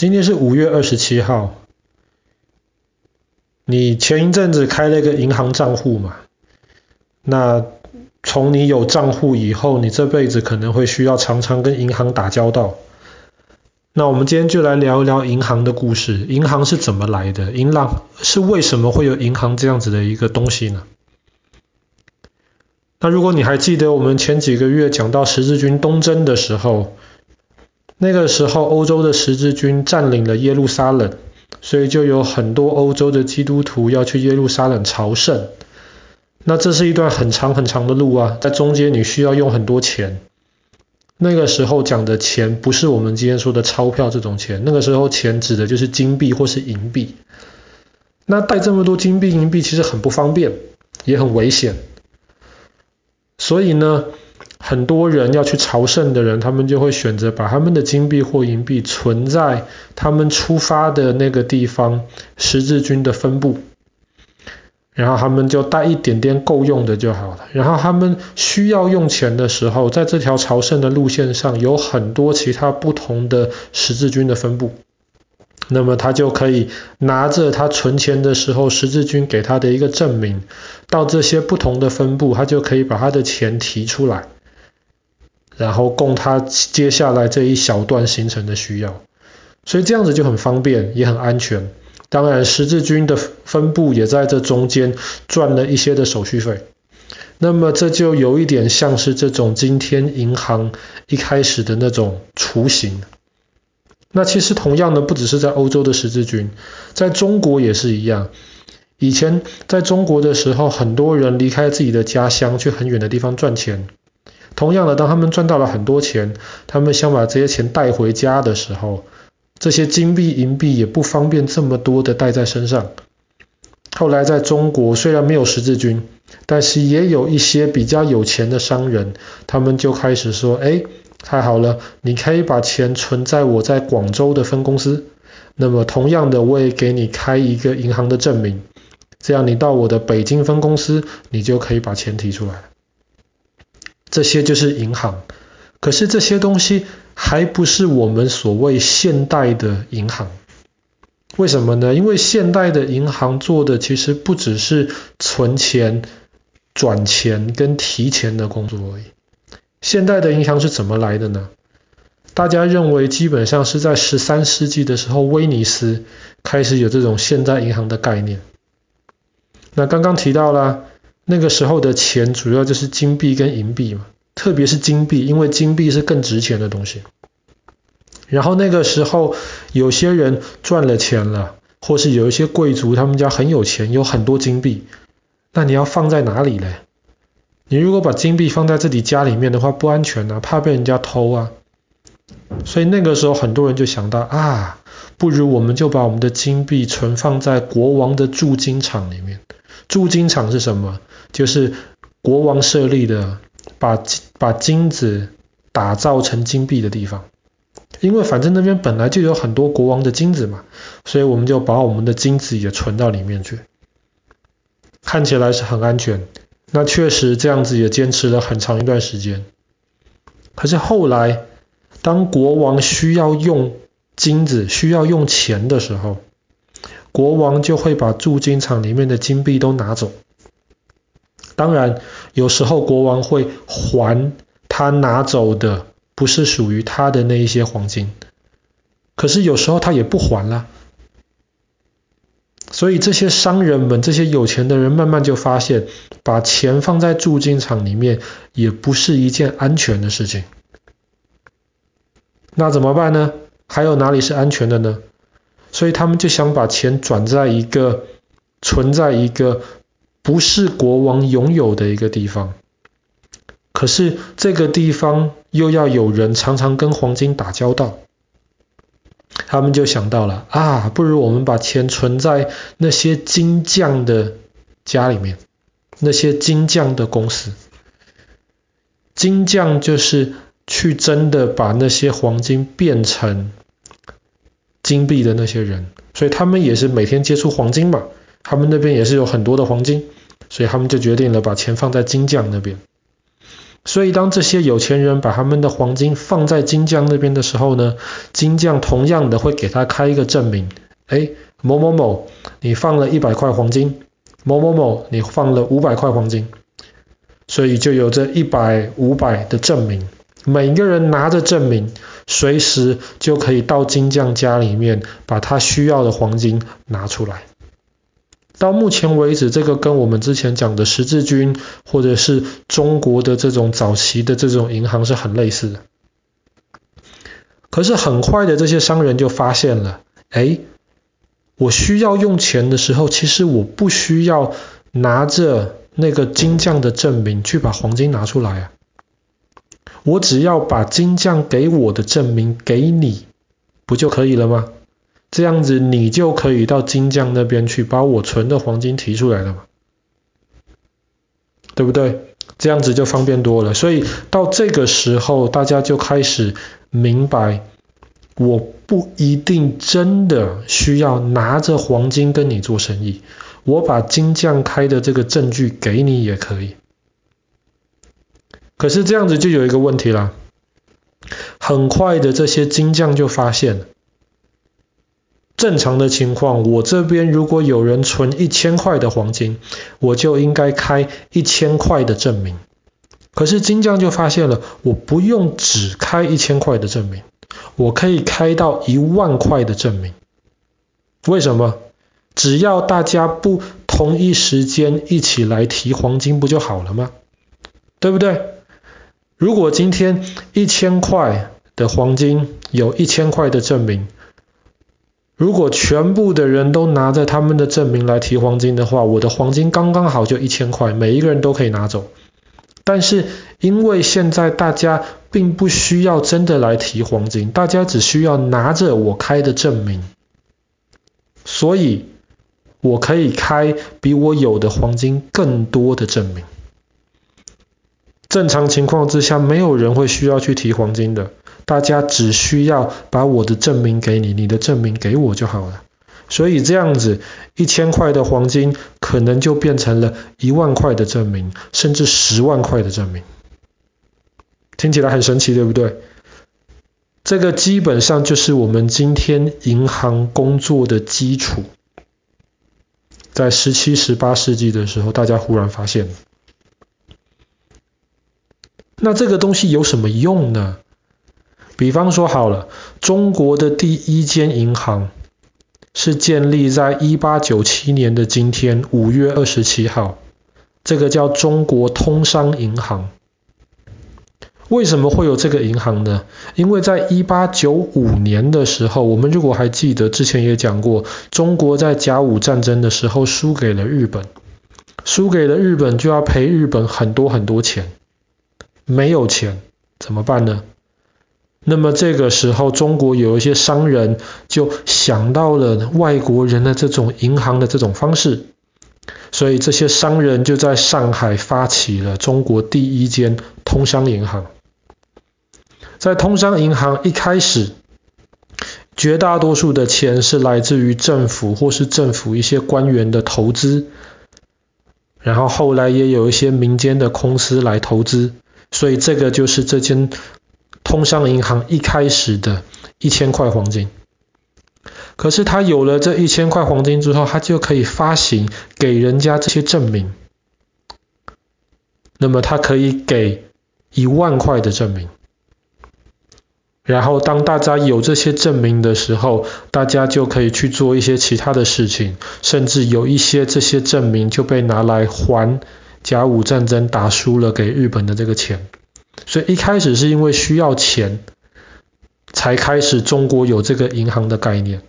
今天是五月二十七号，你前一阵子开了一个银行账户嘛？那从你有账户以后，你这辈子可能会需要常常跟银行打交道。那我们今天就来聊一聊银行的故事。银行是怎么来的？银行是为什么会有银行这样子的一个东西呢？那如果你还记得我们前几个月讲到十字军东征的时候，那个时候，欧洲的十字军占领了耶路撒冷，所以就有很多欧洲的基督徒要去耶路撒冷朝圣。那这是一段很长很长的路啊，在中间你需要用很多钱。那个时候讲的钱不是我们今天说的钞票这种钱，那个时候钱指的就是金币或是银币。那带这么多金币银币其实很不方便，也很危险。所以呢，很多人要去朝圣的人，他们就会选择把他们的金币或银币存在他们出发的那个地方十字军的分部，然后他们就带一点点够用的就好了。然后他们需要用钱的时候，在这条朝圣的路线上有很多其他不同的十字军的分部，那么他就可以拿着他存钱的时候十字军给他的一个证明，到这些不同的分部，他就可以把他的钱提出来。然后供他接下来这一小段行程的需要，所以这样子就很方便，也很安全。当然，十字军的分部也在这中间赚了一些的手续费。那么这就有一点像是这种今天银行一开始的那种雏形。那其实同样的，不只是在欧洲的十字军，在中国也是一样。以前在中国的时候，很多人离开自己的家乡，去很远的地方赚钱。同样的，当他们赚到了很多钱，他们想把这些钱带回家的时候，这些金币银币也不方便这么多的带在身上。后来在中国虽然没有十字军，但是也有一些比较有钱的商人，他们就开始说：“哎，太好了，你可以把钱存在我在广州的分公司，那么同样的，我也给你开一个银行的证明，这样你到我的北京分公司，你就可以把钱提出来。”这些就是银行，可是这些东西还不是我们所谓现代的银行。为什么呢？因为现代的银行做的其实不只是存钱、转钱跟提钱的工作而已。现代的银行是怎么来的呢？大家认为基本上是在十三世纪的时候，威尼斯开始有这种现代银行的概念。那刚刚提到了。那个时候的钱主要就是金币跟银币嘛，特别是金币，因为金币是更值钱的东西。然后那个时候有些人赚了钱了，或是有一些贵族他们家很有钱，有很多金币，那你要放在哪里嘞？你如果把金币放在自己家里面的话，不安全啊，怕被人家偷啊。所以那个时候很多人就想到啊，不如我们就把我们的金币存放在国王的铸金厂里面。铸金厂是什么？就是国王设立的，把把金子打造成金币的地方。因为反正那边本来就有很多国王的金子嘛，所以我们就把我们的金子也存到里面去。看起来是很安全，那确实这样子也坚持了很长一段时间。可是后来，当国王需要用金子、需要用钱的时候，国王就会把铸金厂里面的金币都拿走。当然，有时候国王会还他拿走的不是属于他的那一些黄金，可是有时候他也不还了。所以这些商人们、这些有钱的人慢慢就发现，把钱放在铸金厂里面也不是一件安全的事情。那怎么办呢？还有哪里是安全的呢？所以他们就想把钱转在一个、存在一个。不是国王拥有的一个地方，可是这个地方又要有人常常跟黄金打交道，他们就想到了啊，不如我们把钱存在那些金匠的家里面，那些金匠的公司。金匠就是去真的把那些黄金变成金币的那些人，所以他们也是每天接触黄金嘛。他们那边也是有很多的黄金，所以他们就决定了把钱放在金匠那边。所以当这些有钱人把他们的黄金放在金匠那边的时候呢，金匠同样的会给他开一个证明，哎，某某某，你放了一百块黄金，某某某，你放了五百块黄金，所以就有这一百、五百的证明，每个人拿着证明，随时就可以到金匠家里面把他需要的黄金拿出来。到目前为止，这个跟我们之前讲的十字军，或者是中国的这种早期的这种银行是很类似的。可是很快的，这些商人就发现了，哎，我需要用钱的时候，其实我不需要拿着那个金匠的证明去把黄金拿出来啊，我只要把金匠给我的证明给你，不就可以了吗？这样子你就可以到金匠那边去把我存的黄金提出来了嘛，对不对？这样子就方便多了。所以到这个时候，大家就开始明白，我不一定真的需要拿着黄金跟你做生意，我把金匠开的这个证据给你也可以。可是这样子就有一个问题啦，很快的这些金匠就发现。正常的情况，我这边如果有人存一千块的黄金，我就应该开一千块的证明。可是金匠就发现了，我不用只开一千块的证明，我可以开到一万块的证明。为什么？只要大家不同一时间一起来提黄金，不就好了吗？对不对？如果今天一千块的黄金有一千块的证明。如果全部的人都拿着他们的证明来提黄金的话，我的黄金刚刚好就一千块，每一个人都可以拿走。但是因为现在大家并不需要真的来提黄金，大家只需要拿着我开的证明，所以我可以开比我有的黄金更多的证明。正常情况之下，没有人会需要去提黄金的。大家只需要把我的证明给你，你的证明给我就好了。所以这样子，一千块的黄金可能就变成了一万块的证明，甚至十万块的证明。听起来很神奇，对不对？这个基本上就是我们今天银行工作的基础。在十七、十八世纪的时候，大家忽然发现。那这个东西有什么用呢？比方说好了，中国的第一间银行是建立在一八九七年的今天五月二十七号，这个叫中国通商银行。为什么会有这个银行呢？因为在一八九五年的时候，我们如果还记得之前也讲过，中国在甲午战争的时候输给了日本，输给了日本就要赔日本很多很多钱，没有钱怎么办呢？那么这个时候，中国有一些商人就想到了外国人的这种银行的这种方式，所以这些商人就在上海发起了中国第一间通商银行。在通商银行一开始，绝大多数的钱是来自于政府或是政府一些官员的投资，然后后来也有一些民间的公司来投资，所以这个就是这间。通商银行一开始的一千块黄金，可是他有了这一千块黄金之后，他就可以发行给人家这些证明。那么他可以给一万块的证明，然后当大家有这些证明的时候，大家就可以去做一些其他的事情，甚至有一些这些证明就被拿来还甲午战争打输了给日本的这个钱。所以一开始是因为需要钱，才开始中国有这个银行的概念。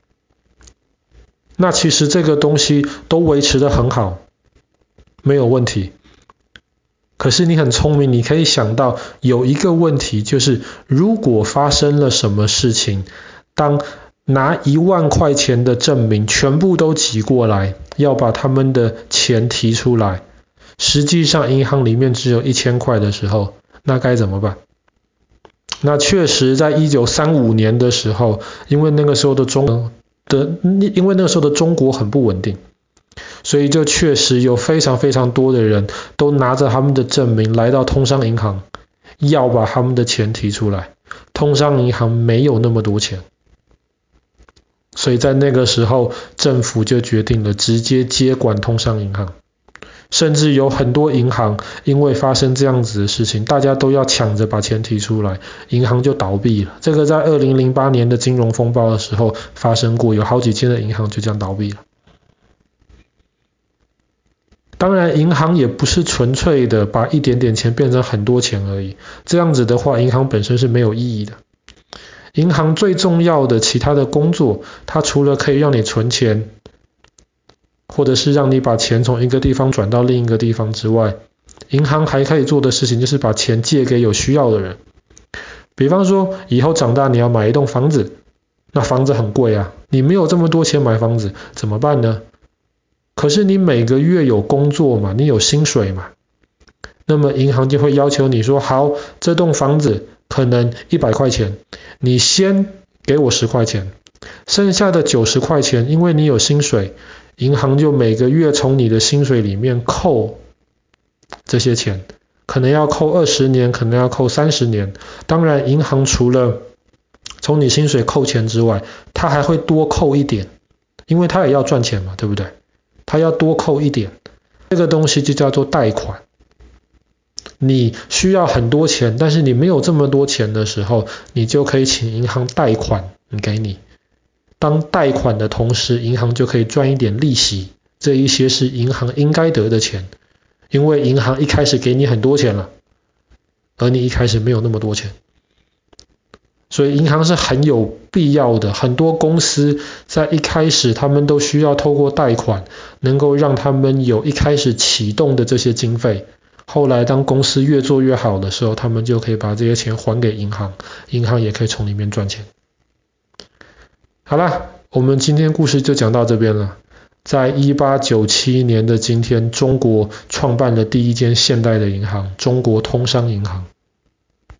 那其实这个东西都维持得很好，没有问题。可是你很聪明，你可以想到有一个问题，就是如果发生了什么事情，当拿一万块钱的证明全部都挤过来，要把他们的钱提出来，实际上银行里面只有一千块的时候。那该怎么办？那确实，在一九三五年的时候，因为那个时候的中的，因为那个时候的中国很不稳定，所以就确实有非常非常多的人都拿着他们的证明来到通商银行，要把他们的钱提出来，通商银行没有那么多钱，所以在那个时候，政府就决定了直接接管通商银行。甚至有很多银行因为发生这样子的事情，大家都要抢着把钱提出来，银行就倒闭了。这个在二零零八年的金融风暴的时候发生过，有好几千的银行就这样倒闭了。当然，银行也不是纯粹的把一点点钱变成很多钱而已，这样子的话，银行本身是没有意义的。银行最重要的其他的工作，它除了可以让你存钱，或者是让你把钱从一个地方转到另一个地方之外，银行还可以做的事情就是把钱借给有需要的人。比方说，以后长大你要买一栋房子，那房子很贵啊，你没有这么多钱买房子，怎么办呢？可是你每个月有工作嘛，你有薪水嘛，那么银行就会要求你说，好，这栋房子可能一百块钱，你先给我十块钱，剩下的九十块钱，因为你有薪水。银行就每个月从你的薪水里面扣这些钱，可能要扣二十年，可能要扣三十年。当然，银行除了从你薪水扣钱之外，它还会多扣一点，因为它也要赚钱嘛，对不对？它要多扣一点，这个东西就叫做贷款。你需要很多钱，但是你没有这么多钱的时候，你就可以请银行贷款给你。当贷款的同时，银行就可以赚一点利息，这一些是银行应该得的钱，因为银行一开始给你很多钱了，而你一开始没有那么多钱，所以银行是很有必要的。很多公司在一开始，他们都需要透过贷款，能够让他们有一开始启动的这些经费，后来当公司越做越好的时候，他们就可以把这些钱还给银行，银行也可以从里面赚钱。好了，我们今天故事就讲到这边了。在一八九七年的今天，中国创办了第一间现代的银行——中国通商银行。